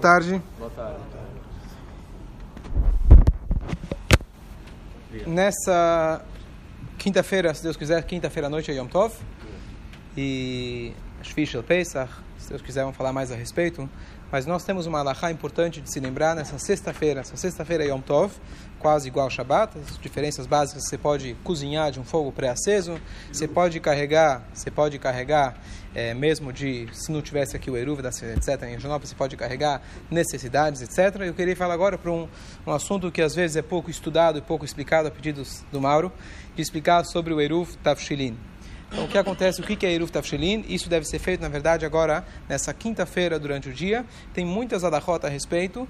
Boa tarde. Boa tarde. Nessa quinta-feira, se Deus quiser, quinta-feira à noite é Yom Tov. E Shvishel Pesach, se Deus quiser, vamos falar mais a respeito. Mas nós temos uma alahá importante de se lembrar nessa sexta-feira. Essa sexta-feira é Yom Tov, quase igual ao Shabbat. As diferenças básicas, você pode cozinhar de um fogo pré-aceso, você pode carregar, você pode carregar, é, mesmo de, se não tivesse aqui o Eruv, etc., em Janópolis, você pode carregar necessidades, etc. Eu queria falar agora para um, um assunto que às vezes é pouco estudado e pouco explicado a pedidos do Mauro, de explicar sobre o Eruv Tafshilin. Então, o que acontece? O que é Eruv Tafshilin? Isso deve ser feito, na verdade, agora, nessa quinta-feira, durante o dia. Tem muitas adahot a respeito,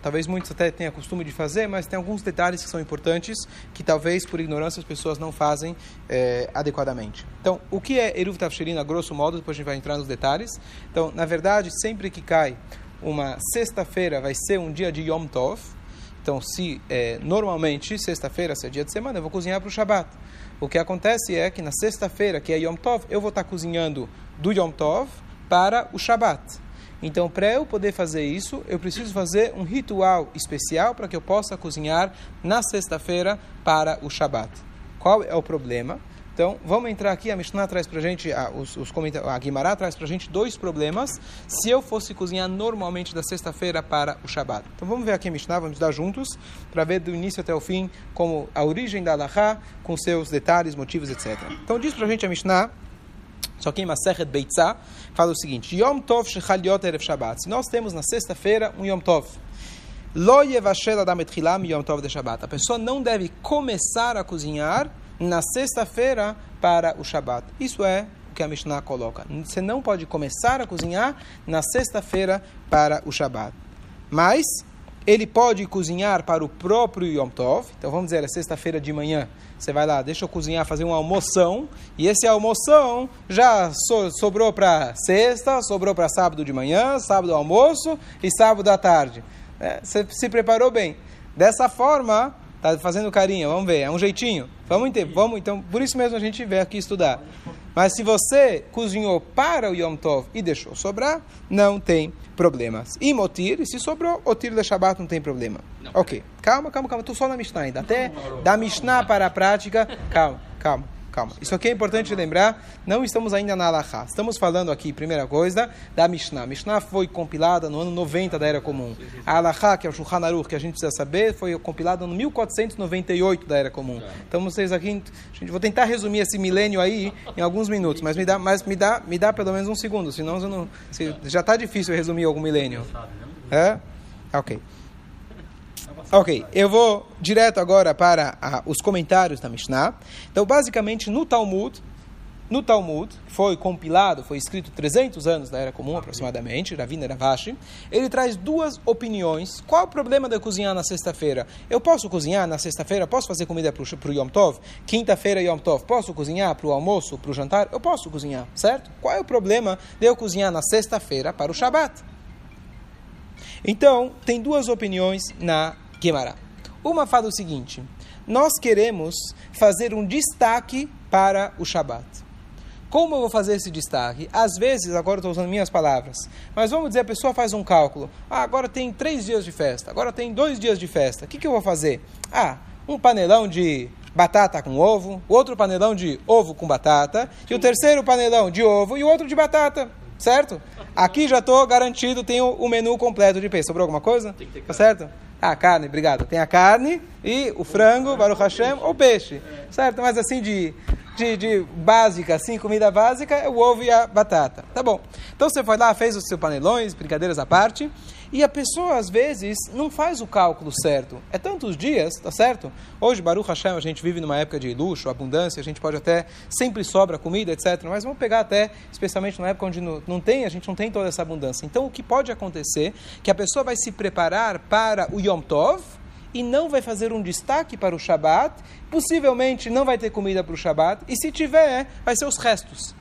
talvez muitos até tenham costume de fazer, mas tem alguns detalhes que são importantes, que talvez, por ignorância, as pessoas não fazem é, adequadamente. Então, o que é Eruv Tafshilin, a grosso modo? Depois a gente vai entrar nos detalhes. Então, na verdade, sempre que cai uma sexta-feira, vai ser um dia de Yom Tov. Então, se é, normalmente, sexta-feira, se é dia de semana, eu vou cozinhar para o Shabat. O que acontece é que na sexta-feira, que é Yom Tov, eu vou estar cozinhando do Yom Tov para o Shabat. Então, para eu poder fazer isso, eu preciso fazer um ritual especial para que eu possa cozinhar na sexta-feira para o Shabat. Qual é o problema? Então, vamos entrar aqui, a Mishnah traz para gente, a, os, os a Guimará traz para a gente dois problemas se eu fosse cozinhar normalmente da sexta-feira para o Shabat. Então, vamos ver aqui a Mishnah, vamos estudar juntos, para ver do início até o fim como a origem da Allahá, com seus detalhes, motivos, etc. Então, diz para a gente a Mishnah, só que em Masechet Beitzah, fala o seguinte, Yom Tov Shechaliot Erev Shabbat. Se nós temos na sexta-feira um Yom Tov, A pessoa não deve começar a cozinhar na sexta-feira para o Shabat. Isso é o que a Mishnah coloca. Você não pode começar a cozinhar na sexta-feira para o Shabat. Mas ele pode cozinhar para o próprio Yom Tov. Então vamos dizer, é sexta-feira de manhã. Você vai lá, deixa eu cozinhar, fazer uma almoção. E esse almoção já so, sobrou para sexta, sobrou para sábado de manhã, sábado almoço e sábado à tarde. É, você se preparou bem. Dessa forma, Tá fazendo carinho, vamos ver, é um jeitinho. Vamos entender, vamos, então, por isso mesmo a gente veio aqui estudar. Mas se você cozinhou para o Yom Tov e deixou sobrar, não tem problemas. E motir, se sobrou, o tiro da Shabbat não tem problema. Não. Ok, calma, calma, calma, estou só na Mishnah ainda. Até da Mishnah para a prática, calma, calma calma. Isso aqui é importante lembrar, não estamos ainda na Alahá. Estamos falando aqui, primeira coisa, da Mishnah. Mishnah foi compilada no ano 90 da Era Comum. A Alahá, que é o Shulchan Aruch, que a gente precisa saber, foi compilada no 1498 da Era Comum. Então, vocês aqui, gente, vou tentar resumir esse milênio aí em alguns minutos, mas me dá, mas me dá, me dá pelo menos um segundo, senão não, se, já está difícil resumir algum milênio. É? Ok. Ok, eu vou direto agora para ah, os comentários da Mishnah. Então, basicamente, no Talmud, no Talmud, foi compilado, foi escrito 300 anos da Era Comum, aproximadamente, Ravina Ravashi, ele traz duas opiniões. Qual o problema de cozinhar na sexta-feira? Eu posso cozinhar na sexta-feira? Posso fazer comida para o Yom Tov? Quinta-feira Yom Tov. Posso cozinhar para o almoço, para o jantar? Eu posso cozinhar, certo? Qual é o problema de eu cozinhar na sexta-feira para o Shabat? Então, tem duas opiniões na Guimará. Uma fala o seguinte: nós queremos fazer um destaque para o Shabat. Como eu vou fazer esse destaque? Às vezes, agora estou usando minhas palavras, mas vamos dizer, a pessoa faz um cálculo. Ah, agora tem três dias de festa, agora tem dois dias de festa. O que, que eu vou fazer? Ah, um panelão de batata com ovo, outro panelão de ovo com batata, e o terceiro panelão de ovo e o outro de batata, certo? Aqui já estou garantido, tenho o menu completo de peixe. Sobrou alguma coisa? Tá certo? Ah, carne, obrigado. Tem a carne e o frango, Baruch Hashem, ou peixe. Certo? Mas assim, de, de, de básica, assim, comida básica, é o ovo e a batata. Tá bom. Então você foi lá, fez os seus panelões, brincadeiras à parte, e a pessoa, às vezes, não faz o cálculo certo. É tantos dias, tá certo? Hoje, Baruch Hashem, a gente vive numa época de luxo, abundância, a gente pode até, sempre sobra comida, etc. Mas vamos pegar até, especialmente numa época onde não, não tem, a gente não tem toda essa abundância. Então, o que pode acontecer é que a pessoa vai se preparar para o Yom Tov, e não vai fazer um destaque para o Shabat, possivelmente não vai ter comida para o Shabat, e se tiver, vai ser os restos.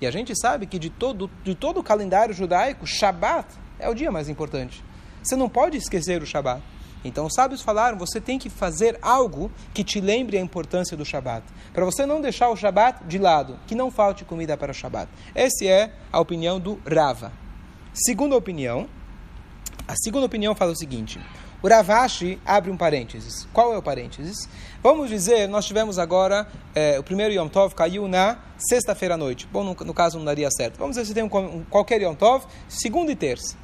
E a gente sabe que de todo, de todo o calendário judaico, Shabat é o dia mais importante. Você não pode esquecer o Shabat. Então os sábios falaram, você tem que fazer algo que te lembre a importância do Shabat. Para você não deixar o Shabat de lado, que não falte comida para o Shabat. Essa é a opinião do Rava. Segunda opinião, A segunda opinião fala o seguinte: o Ravashi abre um parênteses. Qual é o parênteses? Vamos dizer, nós tivemos agora, é, o primeiro Yom Tov caiu na sexta-feira à noite. Bom, no, no, caso não daria certo. Vamos dizer se tem um, um, qualquer Yom Tov, segunda e terça.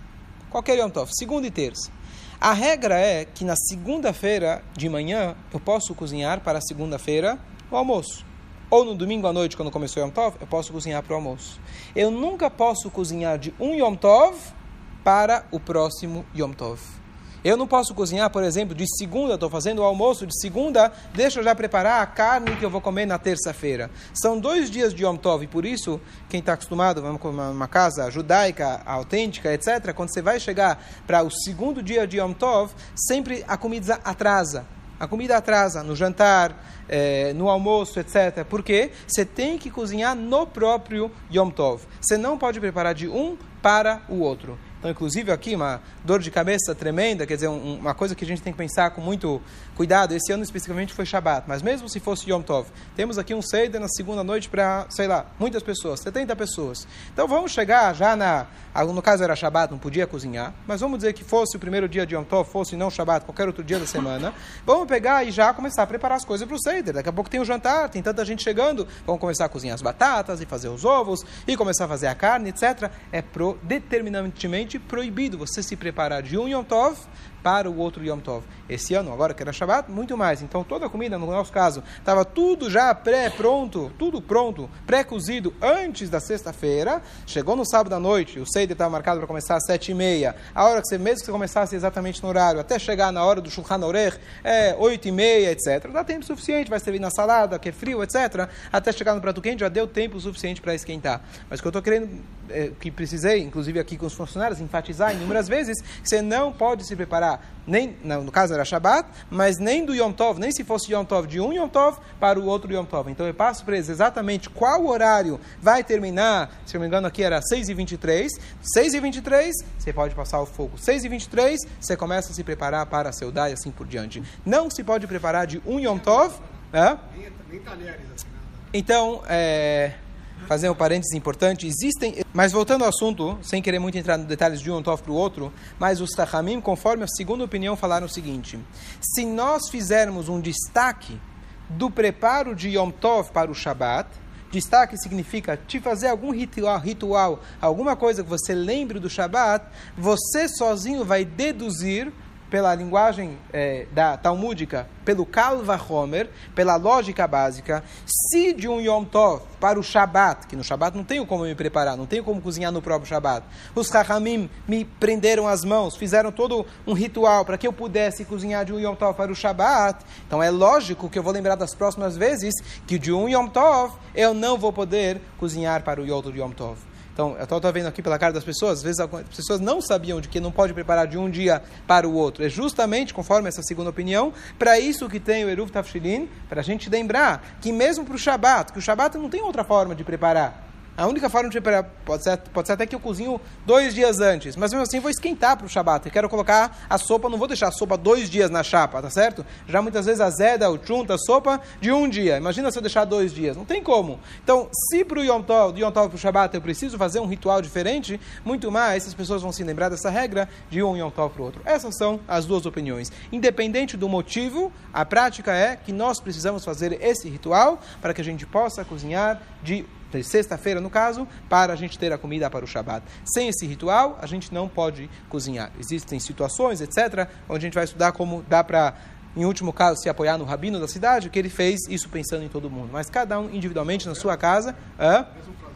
Qualquer Yom Tov, segunda e terça. A regra é que na segunda-feira de manhã eu posso cozinhar para a segunda-feira o almoço. Ou no domingo à noite, quando começou o Yom Tov, eu posso cozinhar para o almoço. Eu nunca posso cozinhar de um Yom Tov para o próximo Yom Tov. Eu não posso cozinhar, por exemplo, de segunda, estou fazendo o almoço de segunda, deixa eu já preparar a carne que eu vou comer na terça-feira. São dois dias de Yom Tov, e por isso, quem está acostumado, vamos com uma casa judaica, autêntica, etc., quando você vai chegar para o segundo dia de Yom Tov, sempre a comida atrasa. A comida atrasa no jantar, é, no almoço, etc. Porque você tem que cozinhar no próprio Yom Tov. Você não pode preparar de um para o outro. Então, inclusive, aqui uma dor de cabeça tremenda, quer dizer, um, uma coisa que a gente tem que pensar com muito cuidado. Esse ano especificamente foi Shabat, mas mesmo se fosse Yom Tov, temos aqui um Seder na segunda noite para, sei lá, muitas pessoas, 70 pessoas. Então, vamos chegar já na. No caso era Shabat, não podia cozinhar, mas vamos dizer que fosse o primeiro dia de Yom Tov, fosse não Shabat, qualquer outro dia da semana. Vamos pegar e já começar a preparar as coisas para o Seder. Daqui a pouco tem o jantar, tem tanta gente chegando, vamos começar a cozinhar as batatas e fazer os ovos e começar a fazer a carne, etc. É pro, determinantemente proibido você se preparar de um Yom Tov para o outro Yom Tov. Esse ano, agora que era Shabbat, muito mais. Então toda a comida, no nosso caso, estava tudo já pré-pronto, tudo pronto, pré-cozido antes da sexta-feira. Chegou no sábado à noite, o Seder estava marcado para começar às sete e meia. A hora que você, mesmo que você começasse exatamente no horário, até chegar na hora do Shulchan Orech, é oito e meia, etc. Dá tempo suficiente, vai servir na salada, que é frio, etc. Até chegar no prato quente, já deu tempo suficiente para esquentar. Mas o que eu estou querendo, é, que precisei, inclusive aqui com os funcionários, enfatizar inúmeras vezes, você não pode se preparar nem no caso era Shabat, mas nem do Yom Tov, nem se fosse Yom Tov de um Yom Tov para o outro Yom Tov. Então eu passo para eles exatamente qual horário vai terminar, se eu não me engano aqui era 6h23, 6h23 você pode passar o fogo, 6h23 você começa a se preparar para a Seudá e assim por diante. Não se pode preparar de um Yom Tov, né? Então, é fazer um parênteses importante. Existem, mas voltando ao assunto, sem querer muito entrar nos detalhes de um Tov para o outro, mas os Tachamim, conforme a segunda opinião, falaram o seguinte: se nós fizermos um destaque do preparo de Yom Tov para o Shabat, destaque significa te fazer algum ritual, ritual, alguma coisa que você lembre do Shabat, você sozinho vai deduzir pela linguagem é, da talmúdica, pelo Kalva Homer, pela lógica básica, se de um Yom Tov para o Shabat, que no Shabat não tenho como me preparar, não tenho como cozinhar no próprio Shabat, os Chachamim me prenderam as mãos, fizeram todo um ritual para que eu pudesse cozinhar de um Yom Tov para o Shabat, então é lógico que eu vou lembrar das próximas vezes que de um Yom Tov eu não vou poder cozinhar para o outro Yom Tov. Então, eu estou vendo aqui pela cara das pessoas, às vezes as pessoas não sabiam de que não pode preparar de um dia para o outro. É justamente, conforme essa segunda opinião, para isso que tem o Eruv Tafshilin, para a gente lembrar que mesmo para o Shabat, que o Shabat não tem outra forma de preparar. A única forma de preparar, pode ser, pode ser até que eu cozinho dois dias antes, mas mesmo assim vou esquentar para o Shabat. Eu quero colocar a sopa, não vou deixar a sopa dois dias na chapa, tá certo? Já muitas vezes a zeda, o chunta, a sopa de um dia. Imagina se eu deixar dois dias, não tem como. Então, se para o Yom Tov, do Yom Tov para o Shabat eu preciso fazer um ritual diferente, muito mais essas pessoas vão se lembrar dessa regra de um Yom Tov para o outro. Essas são as duas opiniões. Independente do motivo, a prática é que nós precisamos fazer esse ritual para que a gente possa cozinhar de sexta-feira no caso, para a gente ter a comida para o Shabat. Sem esse ritual, a gente não pode cozinhar. Existem situações, etc., onde a gente vai estudar como dá para em último caso, se apoiar no rabino da cidade, que ele fez isso pensando em todo mundo. Mas cada um individualmente na sua casa. Hã?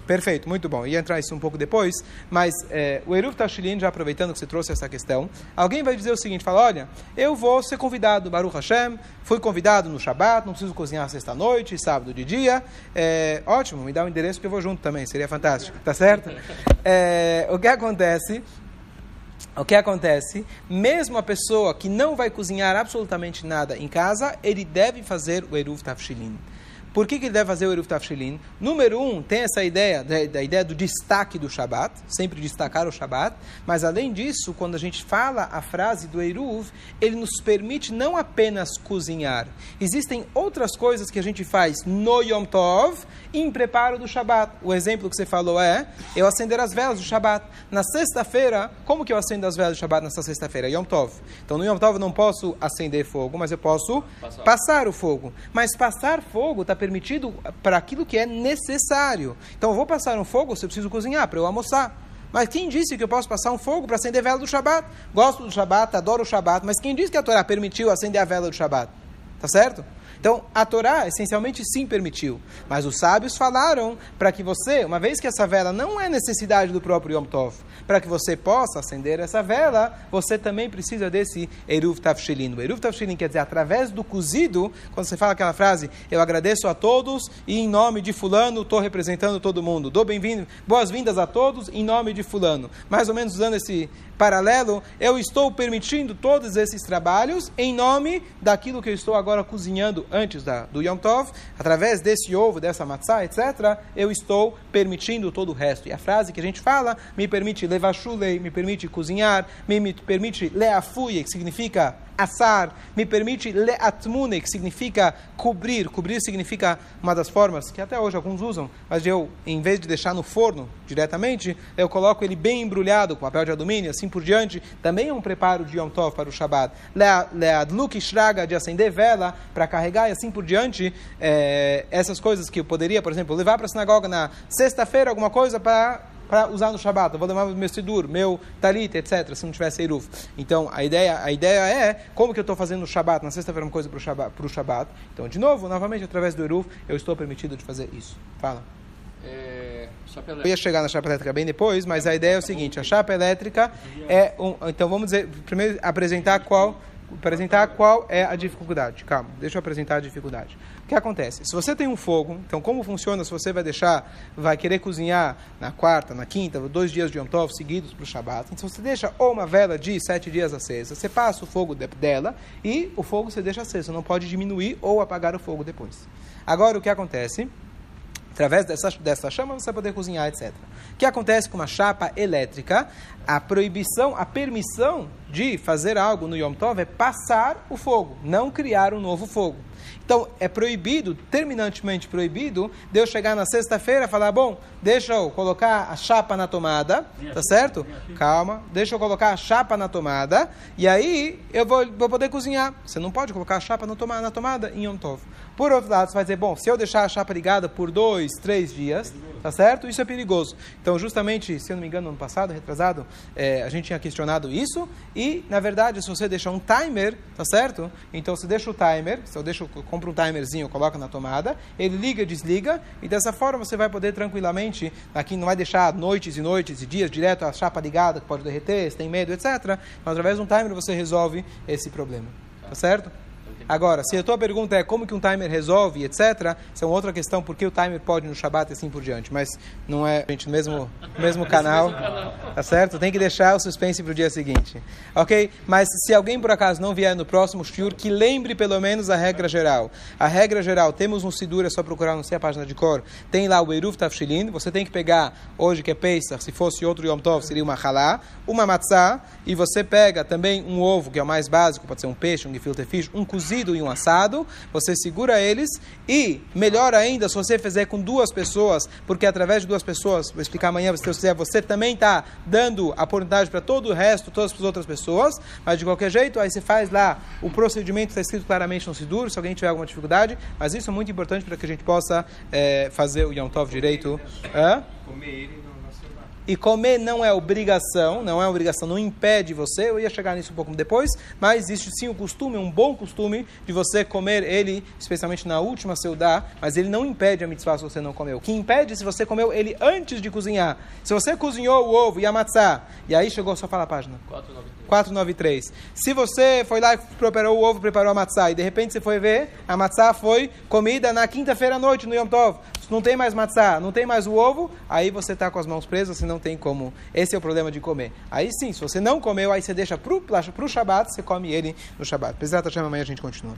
Perfeito, muito bom. Ia entrar isso um pouco depois, mas é, o Eruv Tashilin, já aproveitando que você trouxe essa questão, alguém vai dizer o seguinte, fala, olha, eu vou ser convidado, Baruch Hashem, fui convidado no Shabat, não preciso cozinhar sexta-noite, sábado de dia, é, ótimo, me dá o um endereço que eu vou junto também, seria fantástico, tá certo? É, o que acontece o que acontece? Mesmo a pessoa que não vai cozinhar absolutamente nada em casa, ele deve fazer o Eruv Tafshilin. Por que, que ele deve fazer o Eruv Tafshilin? Número um, tem essa ideia, da, da, ideia do destaque do Shabat, sempre destacar o Shabat, mas além disso, quando a gente fala a frase do Eruv, ele nos permite não apenas cozinhar. Existem outras coisas que a gente faz no Yom Tov em preparo do Shabat. O exemplo que você falou é eu acender as velas do Shabat. Na sexta-feira, como que eu acendo as velas do Shabat nessa sexta-feira? Yom Tov. Então no Yom Tov eu não posso acender fogo, mas eu posso passar, passar o fogo. Mas passar fogo está permitido para aquilo que é necessário. Então eu vou passar um fogo se eu preciso cozinhar, para eu almoçar. Mas quem disse que eu posso passar um fogo para acender a vela do Shabat? Gosto do Shabat, adoro o Shabat, mas quem disse que a Torá permitiu acender a vela do Shabat? Tá certo? Então, a Torá essencialmente sim permitiu, mas os sábios falaram para que você, uma vez que essa vela não é necessidade do próprio Yom Tov, para que você possa acender essa vela, você também precisa desse Eruv Tavshilin. O Eruv Tavshilin quer dizer, através do cozido, quando você fala aquela frase, eu agradeço a todos e em nome de fulano estou representando todo mundo. Dou bem-vindo, boas-vindas a todos em nome de fulano. Mais ou menos usando esse paralelo, eu estou permitindo todos esses trabalhos em nome daquilo que eu estou agora cozinhando antes da, do Yom Tov, através desse ovo, dessa matzah, etc., eu estou permitindo todo o resto. E a frase que a gente fala me permite levar chulei, me permite cozinhar, me, me permite leafuye, que significa assar, me permite leatmune, que significa cobrir. Cobrir significa uma das formas que até hoje alguns usam, mas eu, em vez de deixar no forno diretamente, eu coloco ele bem embrulhado com papel de alumínio, assim por diante. Também é um preparo de Yom Tov para o Shabbat. Leadluk shraga, de acender vela para carregar e assim por diante. É, essas coisas que eu poderia, por exemplo, levar para a sinagoga na sexta-feira, alguma coisa para para usar no Shabat. Eu vou levar meu sidur, meu talit, etc., se não tivesse Eruv. Então, a ideia, a ideia é, como que eu estou fazendo no Shabat, na sexta-feira, uma coisa para o Shabat, Shabat. Então, de novo, novamente, através do Eruv, eu estou permitido de fazer isso. Fala. É, eu ia chegar na chapa elétrica bem depois, mas a ideia é o seguinte: a chapa elétrica é um. Então vamos dizer, primeiro apresentar qual, apresentar qual é a dificuldade. Calma, deixa eu apresentar a dificuldade. O que acontece? Se você tem um fogo, então como funciona se você vai deixar, vai querer cozinhar na quarta, na quinta, dois dias de Yom Tov seguidos para o Shabat, então você deixa ou uma vela de sete dias acesa, você passa o fogo dela e o fogo você deixa aceso, você não pode diminuir ou apagar o fogo depois. Agora o que acontece? Através dessa, dessa chama você vai poder cozinhar, etc. O que acontece com uma chapa elétrica? A proibição, a permissão de fazer algo no Yom Tov é passar o fogo, não criar um novo fogo. Então, é proibido, terminantemente proibido, de eu chegar na sexta-feira e falar, bom, deixa eu colocar a chapa na tomada, tá certo? Calma, deixa eu colocar a chapa na tomada, e aí eu vou, vou poder cozinhar. Você não pode colocar a chapa na tomada, na tomada em Yom Tov. Por outro lado, você vai dizer, bom, se eu deixar a chapa ligada por dois, três dias, tá certo? Isso é perigoso. Então, justamente, se eu não me engano, no ano passado, retrasado, é, a gente tinha questionado isso, e, na verdade, se você deixar um timer, tá certo? Então, você deixa o timer, se eu deixo, eu compro um timerzinho, coloca na tomada, ele liga, desliga, e dessa forma você vai poder tranquilamente, aqui não vai deixar noites e noites e dias direto a chapa ligada, que pode derreter, se tem medo, etc. Então, através de um timer você resolve esse problema. Tá certo? Agora, se a tua pergunta é como que um timer resolve, etc., isso é uma outra questão, porque o timer pode no Shabat e assim por diante. Mas não é, gente, no mesmo, no mesmo canal, tá certo? Tem que deixar o suspense para o dia seguinte. Ok? Mas se alguém por acaso não vier no próximo shiur, que lembre pelo menos a regra geral. A regra geral, temos um Sidur, é só procurar, não sei a página de cor, tem lá o Eruv Tafshilin, você tem que pegar, hoje que é Pesach, se fosse outro Yom Tov, seria uma halá, uma matzah, e você pega também um ovo, que é o mais básico, pode ser um peixe, um gefilte fish, um cozido, e um assado, você segura eles e, melhor ainda, se você fizer com duas pessoas, porque através de duas pessoas, vou explicar amanhã, se você, você também está dando a oportunidade para todo o resto, todas as outras pessoas, mas de qualquer jeito, aí você faz lá, o procedimento está escrito claramente no Sidur, se alguém tiver alguma dificuldade, mas isso é muito importante para que a gente possa é, fazer o Yom Tov direito. Hã? Comer ele e comer não é obrigação, não é obrigação, não impede você. Eu ia chegar nisso um pouco depois, mas existe sim o costume, um bom costume de você comer ele, especialmente na última seudá, mas ele não impede a mitzvah se você não comeu. O que impede se você comeu ele antes de cozinhar. Se você cozinhou o ovo e a matzá, e aí chegou, só fala a página. 493. 493. Se você foi lá e preparou o ovo, preparou a matzá, e de repente você foi ver, a matzá foi comida na quinta-feira à noite, no Yom Tov não tem mais matzá, não tem mais o ovo, aí você está com as mãos presas, você não tem como. Esse é o problema de comer. Aí sim, se você não comeu, aí você deixa para o Shabat, você come ele no Shabat. Apesar de amanhã a gente continua.